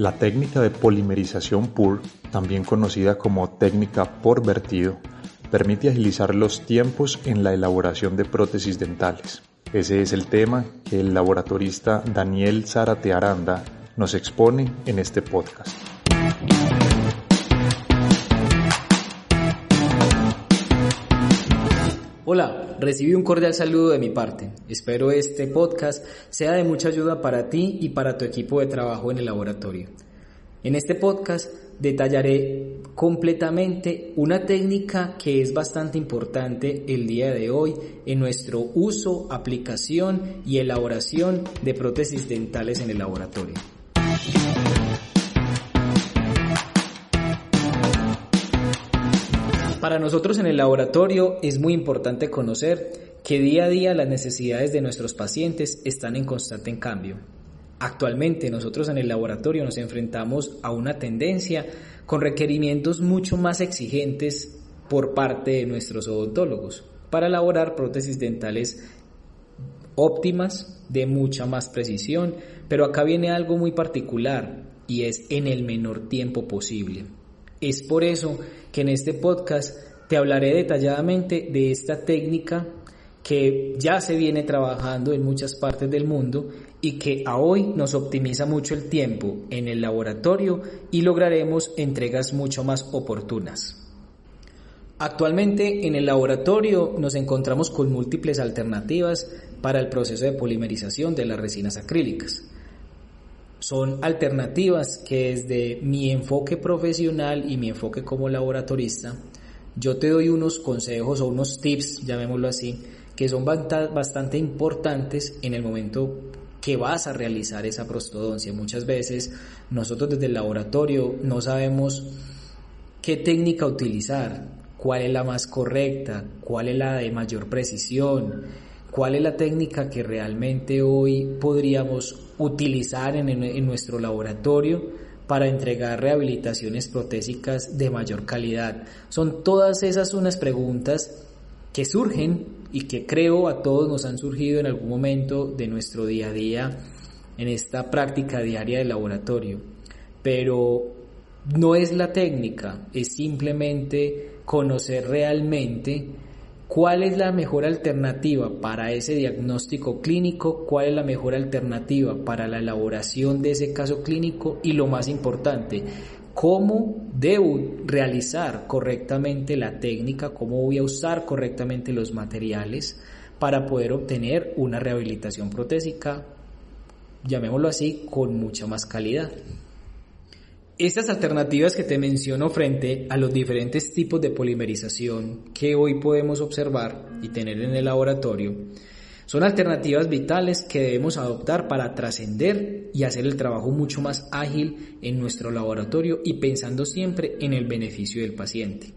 La técnica de polimerización PUR, también conocida como técnica por vertido, permite agilizar los tiempos en la elaboración de prótesis dentales. Ese es el tema que el laboratorista Daniel Zárate Aranda nos expone en este podcast. Hola, recibí un cordial saludo de mi parte. Espero este podcast sea de mucha ayuda para ti y para tu equipo de trabajo en el laboratorio. En este podcast detallaré completamente una técnica que es bastante importante el día de hoy en nuestro uso, aplicación y elaboración de prótesis dentales en el laboratorio. Para nosotros en el laboratorio es muy importante conocer que día a día las necesidades de nuestros pacientes están en constante cambio. Actualmente nosotros en el laboratorio nos enfrentamos a una tendencia con requerimientos mucho más exigentes por parte de nuestros odontólogos para elaborar prótesis dentales óptimas, de mucha más precisión, pero acá viene algo muy particular y es en el menor tiempo posible. Es por eso que en este podcast te hablaré detalladamente de esta técnica que ya se viene trabajando en muchas partes del mundo y que a hoy nos optimiza mucho el tiempo en el laboratorio y lograremos entregas mucho más oportunas. Actualmente en el laboratorio nos encontramos con múltiples alternativas para el proceso de polimerización de las resinas acrílicas. Son alternativas que desde mi enfoque profesional y mi enfoque como laboratorista, yo te doy unos consejos o unos tips, llamémoslo así, que son bastante importantes en el momento que vas a realizar esa prostodoncia. Muchas veces nosotros desde el laboratorio no sabemos qué técnica utilizar, cuál es la más correcta, cuál es la de mayor precisión, cuál es la técnica que realmente hoy podríamos utilizar en, nuestro laboratorio para entregar rehabilitaciones protésicas de mayor calidad. Son todas esas unas preguntas que surgen y que creo a todos nos han surgido en algún momento de nuestro día a día en esta práctica diaria de laboratorio. Pero no es la técnica, es simplemente conocer realmente cuál es la mejor alternativa para ese diagnóstico clínico, cuál es la mejor alternativa para la elaboración de ese caso clínico y lo más importante, cómo debo realizar correctamente la técnica, cómo voy a usar correctamente los materiales para poder obtener una rehabilitación protésica, llamémoslo así, con mucha más calidad. Estas alternativas que te menciono frente a los diferentes tipos de polimerización que hoy podemos observar y tener en el laboratorio, son alternativas vitales que debemos adoptar para trascender y hacer el trabajo mucho más ágil en nuestro laboratorio y pensando siempre en el beneficio del paciente.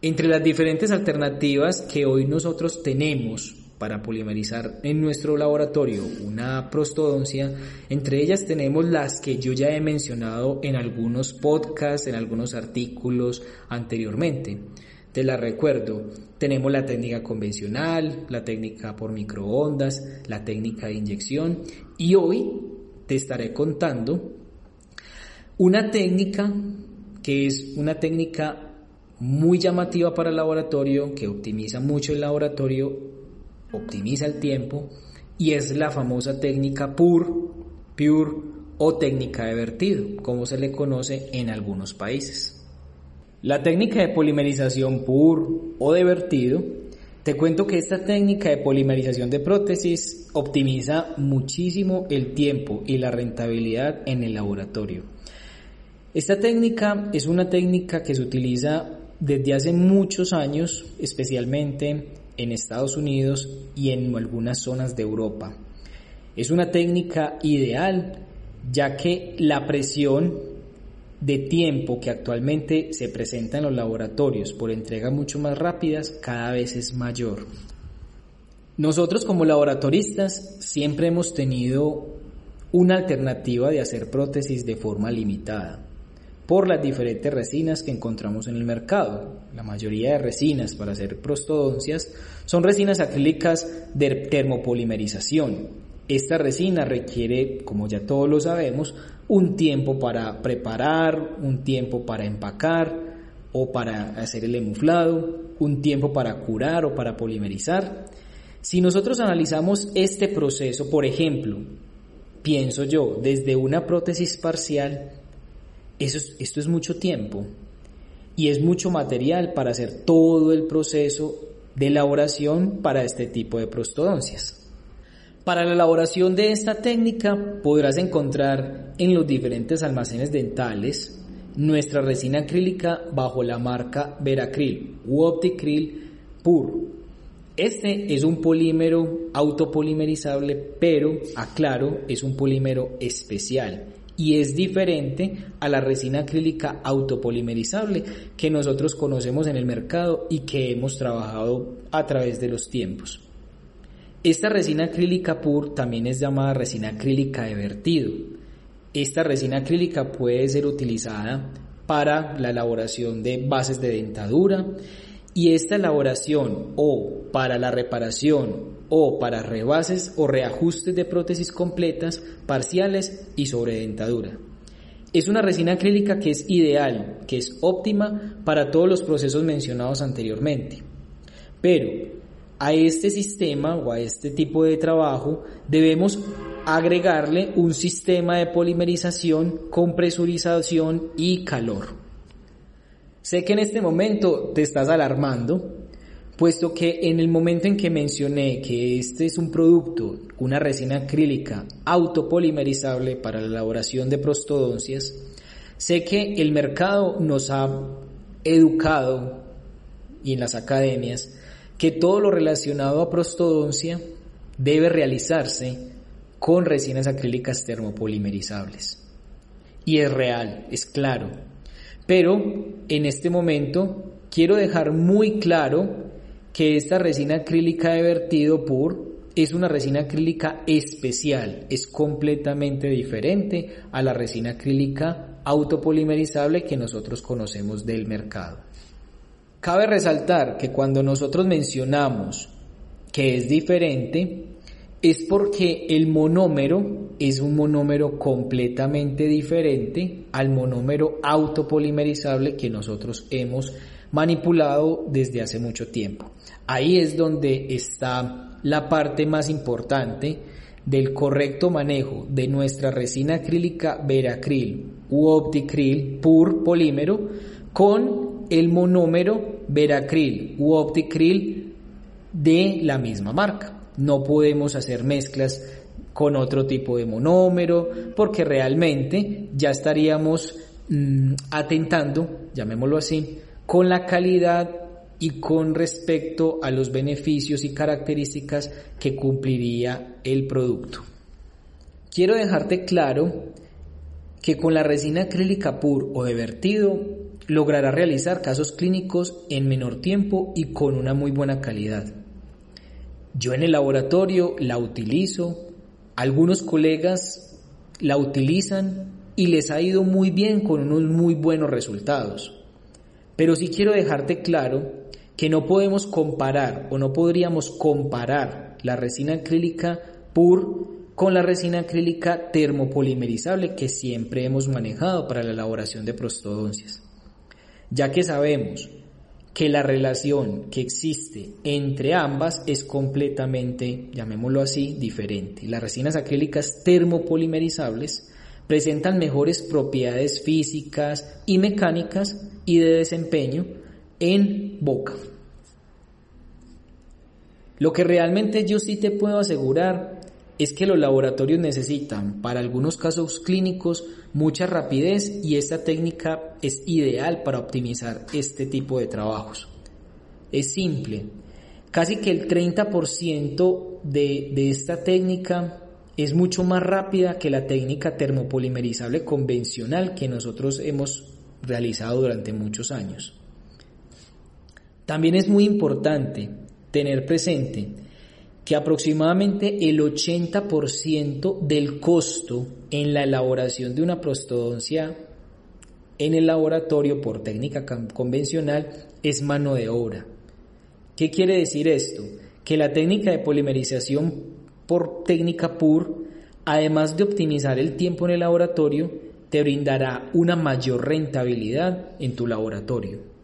Entre las diferentes alternativas que hoy nosotros tenemos para polimerizar en nuestro laboratorio una prostodoncia, entre ellas tenemos las que yo ya he mencionado en algunos podcasts, en algunos artículos anteriormente. Te la recuerdo, tenemos la técnica convencional, la técnica por microondas, la técnica de inyección. Y hoy te estaré contando una técnica que es una técnica muy llamativa para el laboratorio, que optimiza mucho el laboratorio, optimiza el tiempo y es la famosa técnica PUR, PURE o técnica de vertido, como se le conoce en algunos países. La técnica de polimerización PUR o de vertido, te cuento que esta técnica de polimerización de prótesis optimiza muchísimo el tiempo y la rentabilidad en el laboratorio. Esta técnica es una técnica que se utiliza desde hace muchos años, especialmente en Estados Unidos y en algunas zonas de Europa. Es una técnica ideal ya que la presión de tiempo que actualmente se presenta en los laboratorios por entregas mucho más rápidas cada vez es mayor. Nosotros como laboratoristas siempre hemos tenido una alternativa de hacer prótesis de forma limitada por las diferentes resinas que encontramos en el mercado. La mayoría de resinas para hacer prostodoncias son resinas acrílicas de termopolimerización Esta resina requiere, como ya todos lo sabemos, un tiempo para preparar, un tiempo para empacar o para hacer el emuflado, un tiempo para curar o para polimerizar. Si nosotros analizamos este proceso, por ejemplo, pienso yo, desde una prótesis parcial, esto es mucho tiempo y es mucho material para hacer todo el proceso de elaboración para este tipo de prostodoncias. Para la elaboración de esta técnica podrás encontrar en los diferentes almacenes dentales nuestra resina acrílica bajo la marca Veracril u Opticril Pur. Este es un polímero autopolimerizable, pero aclaro, es un polímero especial y es diferente a la resina acrílica autopolimerizable que nosotros conocemos en el mercado y que hemos trabajado a través de los tiempos. Esta resina acrílica PUR también es llamada resina acrílica de vertido. Esta resina acrílica puede ser utilizada para la elaboración de bases de dentadura y esta elaboración o para la reparación o para rebases o reajustes de prótesis completas, parciales y sobre dentadura. Es una resina acrílica que es ideal, que es óptima para todos los procesos mencionados anteriormente. Pero a este sistema o a este tipo de trabajo debemos agregarle un sistema de polimerización con presurización y calor. Sé que en este momento te estás alarmando, puesto que en el momento en que mencioné que este es un producto, una resina acrílica autopolimerizable para la elaboración de prostodoncias, sé que el mercado nos ha educado y en las academias que todo lo relacionado a prostodoncia debe realizarse con resinas acrílicas termopolimerizables. Y es real, es claro. Pero en este momento quiero dejar muy claro que esta resina acrílica de vertido PUR es una resina acrílica especial, es completamente diferente a la resina acrílica autopolimerizable que nosotros conocemos del mercado. Cabe resaltar que cuando nosotros mencionamos que es diferente, es porque el monómero es un monómero completamente diferente al monómero autopolimerizable que nosotros hemos manipulado desde hace mucho tiempo. Ahí es donde está la parte más importante del correcto manejo de nuestra resina acrílica Veracril u Opticril Pur polímero con el monómero Veracril u Opticril de la misma marca. No podemos hacer mezclas con otro tipo de monómero porque realmente ya estaríamos mm, atentando, llamémoslo así, con la calidad y con respecto a los beneficios y características que cumpliría el producto. Quiero dejarte claro que con la resina acrílica pur o de vertido logrará realizar casos clínicos en menor tiempo y con una muy buena calidad. Yo en el laboratorio la utilizo, algunos colegas la utilizan y les ha ido muy bien con unos muy buenos resultados. Pero sí quiero dejarte claro que no podemos comparar o no podríamos comparar la resina acrílica PUR con la resina acrílica termopolimerizable que siempre hemos manejado para la elaboración de prostodoncias ya que sabemos que la relación que existe entre ambas es completamente, llamémoslo así, diferente. Las resinas acrílicas termopolimerizables presentan mejores propiedades físicas y mecánicas y de desempeño en boca. Lo que realmente yo sí te puedo asegurar es que los laboratorios necesitan, para algunos casos clínicos, mucha rapidez y esta técnica es ideal para optimizar este tipo de trabajos. Es simple. Casi que el 30% de, de esta técnica es mucho más rápida que la técnica termopolimerizable convencional que nosotros hemos realizado durante muchos años. También es muy importante tener presente que aproximadamente el 80% del costo en la elaboración de una prostodoncia en el laboratorio por técnica convencional es mano de obra. ¿Qué quiere decir esto? Que la técnica de polimerización por técnica PUR, además de optimizar el tiempo en el laboratorio, te brindará una mayor rentabilidad en tu laboratorio.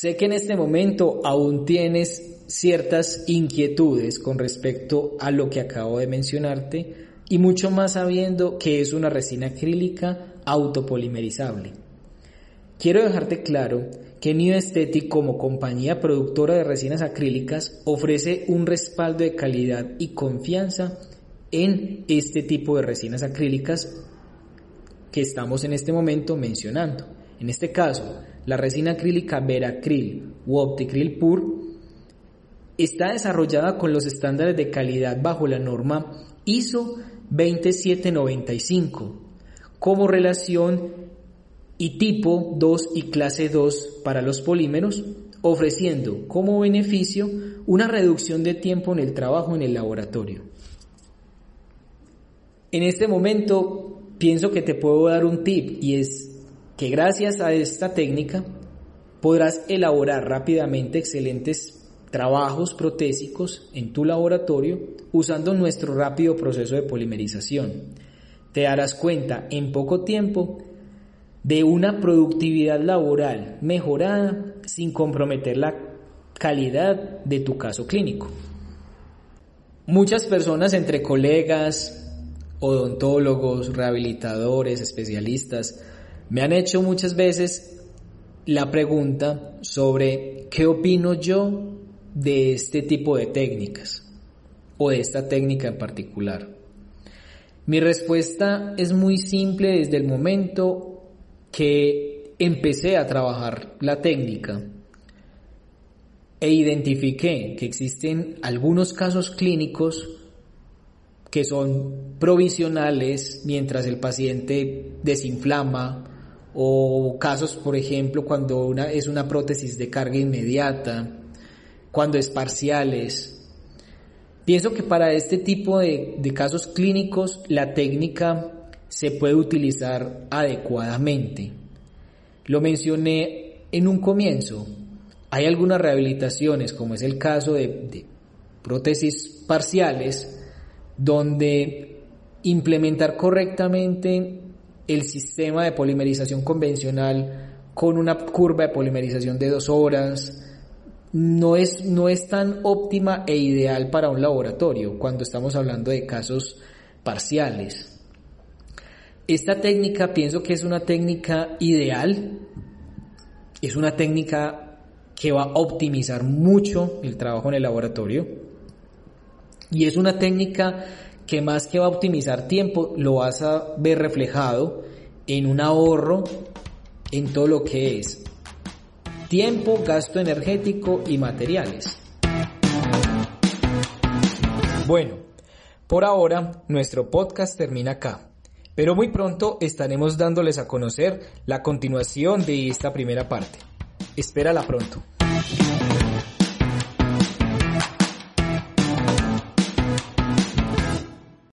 Sé que en este momento aún tienes ciertas inquietudes con respecto a lo que acabo de mencionarte y mucho más sabiendo que es una resina acrílica autopolimerizable. Quiero dejarte claro que New como compañía productora de resinas acrílicas ofrece un respaldo de calidad y confianza en este tipo de resinas acrílicas que estamos en este momento mencionando. En este caso, la resina acrílica Veracril u Opticril Pur está desarrollada con los estándares de calidad bajo la norma ISO 27795 como relación y tipo 2 y clase 2 para los polímeros, ofreciendo como beneficio una reducción de tiempo en el trabajo en el laboratorio. En este momento pienso que te puedo dar un tip y es que gracias a esta técnica podrás elaborar rápidamente excelentes trabajos protésicos en tu laboratorio usando nuestro rápido proceso de polimerización. Te darás cuenta en poco tiempo de una productividad laboral mejorada sin comprometer la calidad de tu caso clínico. Muchas personas entre colegas, odontólogos, rehabilitadores, especialistas, me han hecho muchas veces la pregunta sobre qué opino yo de este tipo de técnicas o de esta técnica en particular. Mi respuesta es muy simple desde el momento que empecé a trabajar la técnica e identifiqué que existen algunos casos clínicos que son provisionales mientras el paciente desinflama o casos, por ejemplo, cuando una, es una prótesis de carga inmediata, cuando es parciales. Pienso que para este tipo de, de casos clínicos la técnica se puede utilizar adecuadamente. Lo mencioné en un comienzo. Hay algunas rehabilitaciones, como es el caso de, de prótesis parciales, donde implementar correctamente el sistema de polimerización convencional con una curva de polimerización de dos horas no es, no es tan óptima e ideal para un laboratorio cuando estamos hablando de casos parciales. Esta técnica pienso que es una técnica ideal, es una técnica que va a optimizar mucho el trabajo en el laboratorio y es una técnica que más que va a optimizar tiempo, lo vas a ver reflejado en un ahorro en todo lo que es tiempo, gasto energético y materiales. Bueno, por ahora nuestro podcast termina acá, pero muy pronto estaremos dándoles a conocer la continuación de esta primera parte. Espérala pronto.